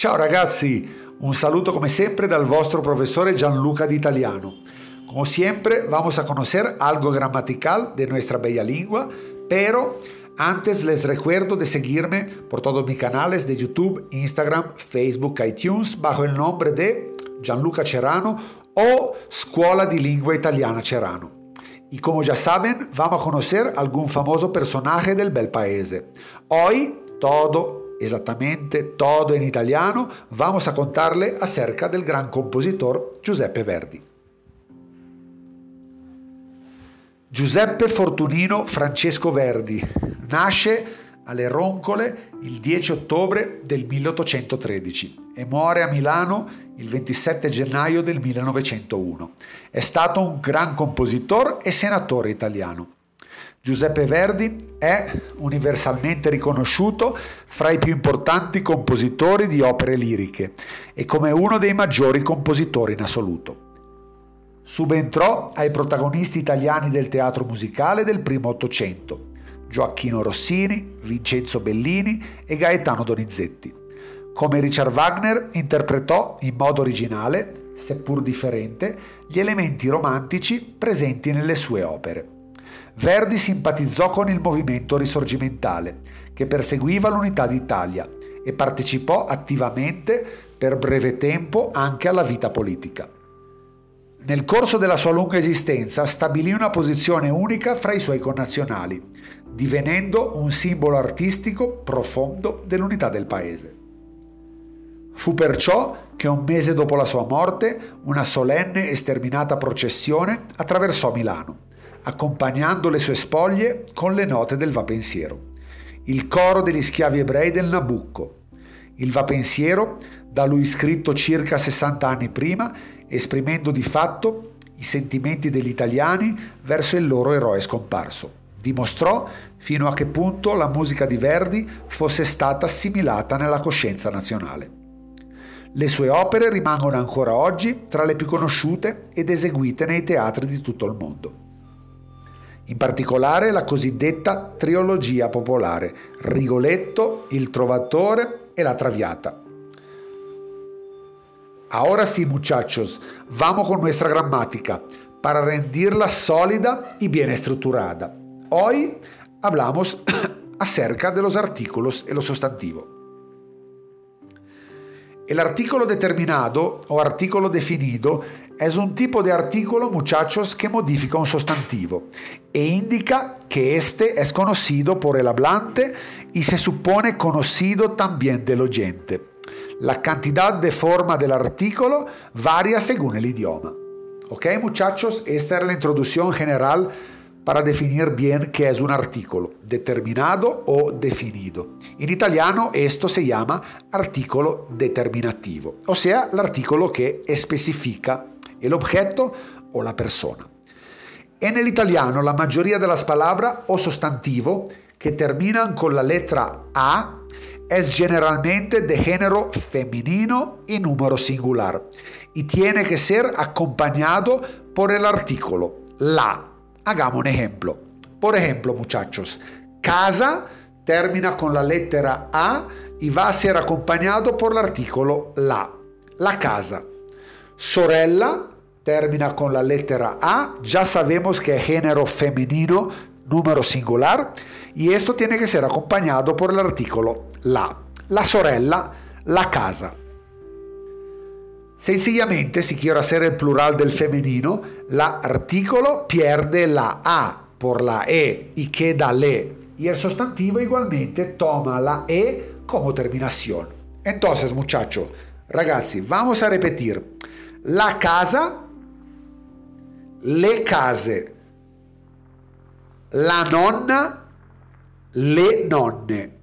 Ciao ragazzi, un saludo como siempre del vostro profesor Gianluca de Italiano. Como siempre, vamos a conocer algo gramatical de nuestra bella lengua, pero antes les recuerdo de seguirme por todos mis canales de YouTube, Instagram, Facebook, iTunes bajo el nombre de Gianluca Cerano o Scuola di Lingua Italiana Cerano. Y como ya saben, vamos a conocer algún famoso personaje del bel paese. Hoy todo, exactamente todo en italiano, vamos a contarle acerca del gran compositor Giuseppe Verdi. Giuseppe Fortunino Francesco Verdi nasce alle Roncole il 10 ottobre del 1813 e muore a Milano il 27 gennaio del 1901. È stato un gran compositore e senatore italiano. Giuseppe Verdi è universalmente riconosciuto fra i più importanti compositori di opere liriche e come uno dei maggiori compositori in assoluto. Subentrò ai protagonisti italiani del teatro musicale del primo Ottocento, Gioacchino Rossini, Vincenzo Bellini e Gaetano Donizetti. Come Richard Wagner interpretò in modo originale, seppur differente, gli elementi romantici presenti nelle sue opere. Verdi simpatizzò con il movimento risorgimentale, che perseguiva l'unità d'Italia, e partecipò attivamente per breve tempo anche alla vita politica. Nel corso della sua lunga esistenza stabilì una posizione unica fra i suoi connazionali, divenendo un simbolo artistico profondo dell'unità del paese. Fu perciò che un mese dopo la sua morte una solenne e sterminata processione attraversò Milano, accompagnando le sue spoglie con le note del Vapensiero, il coro degli schiavi ebrei del Nabucco. Il Vapensiero, da lui scritto circa 60 anni prima, esprimendo di fatto i sentimenti degli italiani verso il loro eroe scomparso. Dimostrò fino a che punto la musica di Verdi fosse stata assimilata nella coscienza nazionale. Le sue opere rimangono ancora oggi tra le più conosciute ed eseguite nei teatri di tutto il mondo. In particolare la cosiddetta trilogia popolare, Rigoletto, Il Trovatore e La Traviata, Ahora sí, muchachos, vamos con nuestra gramática para rendirla sólida y bien estructurada. Hoy hablamos acerca de los artículos y los sustantivos. El determinado o artículo definido es un tipo de artículo, muchachos, que modifica un sustantivo e indica que este es conocido por el hablante y se supone conocido también del oyente. La cantidad de forma del artículo varía según el idioma. ¿Ok, muchachos? Esta era la introducción general para definir bien qué es un artículo, determinado o definido. En italiano esto se llama artículo determinativo, o sea, el artículo que especifica el objeto o la persona. En el italiano la mayoría de las palabras o sustantivo que terminan con la letra A es generalmente de género femenino y número singular y tiene que ser acompañado por el artículo la. Hagamos un ejemplo. Por ejemplo, muchachos, casa termina con la lettera A y va a ser acompañado por el artículo la. La casa. Sorella termina con la lettera A, ya sabemos que es género femenino, número singular, y esto tiene que ser acompañado por el artículo la. La sorella, la casa. Sencillamente, si quiero hacer el plural del femenino, la artículo pierde la A por la E y queda le. Y el sustantivo igualmente toma la E como terminación. Entonces, muchachos, ragazzi, vamos a repetir. La casa, le case, la nonna, le nonne,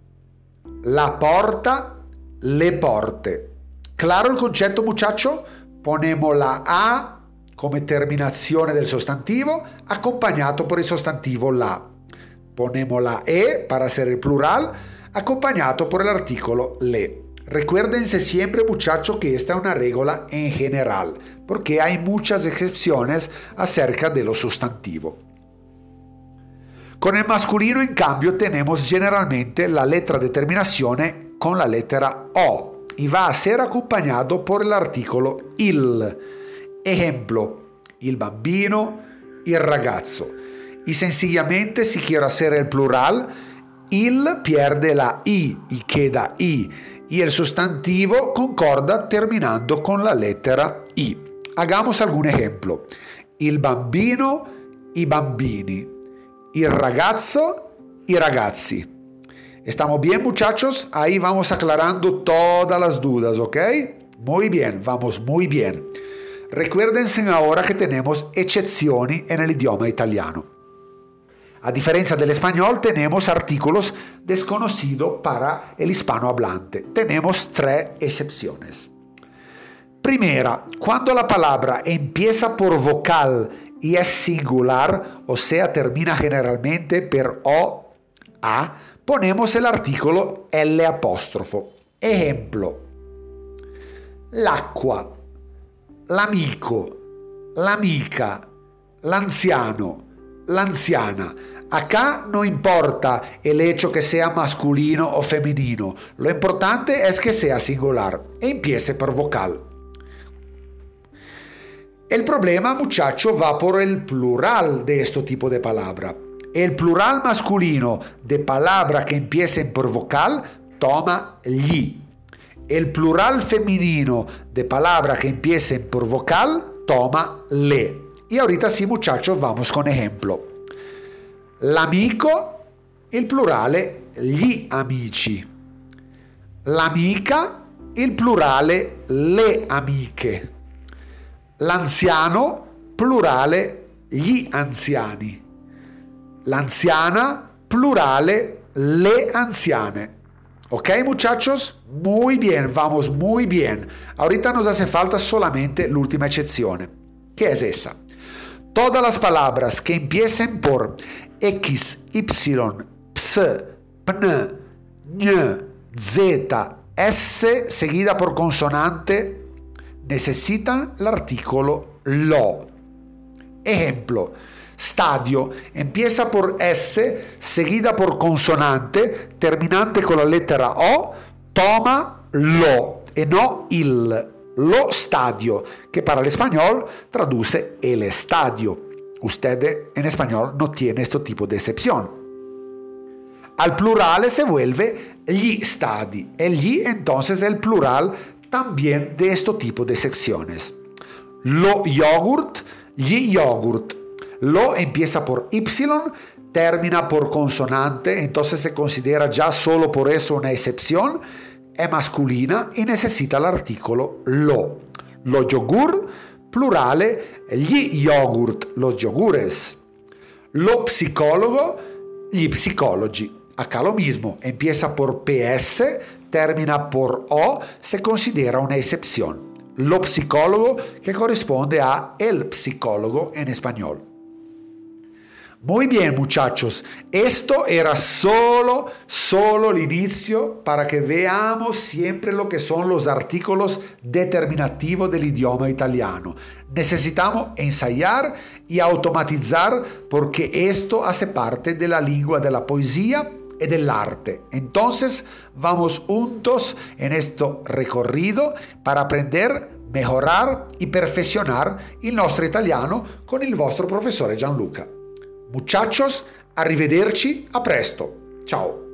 la porta, le porte. Claro il concetto, muchacho? Ponemos la A come terminazione del sostantivo, accompagnato por il sostantivo la. Ponemos la E para hacer el plural, acompañado por el artículo le. Recuérdense siempre muchachos que esta es una regla en general, porque hay muchas excepciones acerca de lo sustantivo. Con el masculino, en cambio, tenemos generalmente la letra de terminazione con la lettera O. y va a ser acompañado por el articolo il. Ejemplo, il bambino, il ragazzo. Y sencillamente si quiero hacer el plural, il pierde la i y queda i y el sustantivo concorda terminando con la lettera i. Hagamos algún ejemplo. Il bambino, i bambini. Il ragazzo, i ragazzi. ¿Estamos bien muchachos? Ahí vamos aclarando todas las dudas, ¿ok? Muy bien, vamos muy bien. Recuérdense ahora que tenemos excepciones en el idioma italiano. A diferencia del español, tenemos artículos desconocidos para el hispanohablante. Tenemos tres excepciones. Primera, cuando la palabra empieza por vocal y es singular, o sea, termina generalmente per o, a, ponemos el artículo L apostrofo. Ejemplo, l'acqua, l'amico, l'amica, l'anziano, l'anziana. Acá no importa el hecho que sea masculino o femenino, lo importante es que sea singular e empiece por vocal. El problema, muchacho, va por el plural de este tipo de palabra. El plural masculino de palabra que empiecen por vocal toma gli. El plural femenino de palabra que empiecen por vocal toma le. Y ahorita sí, muchachos, vamos con ejemplo. L'amico, il plurale gli amici. L'amica, il plurale le amiche. L'anziano, plurale gli anziani. L'anziana, plurale le anziane. ¿Ok, muchachos? Muy bien, vamos muy bien. Ahorita nos hace falta solamente l'ultima eccezione. ¿Qué es esa? Todas las palabras que empiecen por X, Y, Ps, Pn, Ñ, Z, S seguida por consonante necesitan el artículo lo. Ejemplo, stadio empieza por S seguida por consonante terminante con la lettera O, toma lo e no il lo stadio, que para el español traduce el estadio. Usted en español no tiene este tipo de excepción. Al plural se vuelve gli stadi. El gli entonces es el plural también de este tipo de excepciones. Lo yogurt, gli yogurt. Lo empieza por Y, termina por consonante, entonces se considera ya solo por eso una excepción è masculina e necessita l'articolo lo. Lo yogur, plurale, gli yogurt, los yogures. Lo psicólogo, gli psicologi. Acá lo mismo, empieza por PS, termina por O, se considera una excepción. Lo psicólogo que corresponde a el psicólogo en español. Muy bien muchachos, esto era solo, solo el inicio para que veamos siempre lo que son los artículos determinativos del idioma italiano. Necesitamos ensayar y automatizar porque esto hace parte de la lengua de la poesía y del arte. Entonces vamos juntos en este recorrido para aprender mejorar y perfeccionar el nuestro italiano con el vostro profesor Gianluca. Muchachos, arrivederci, a presto. Ciao.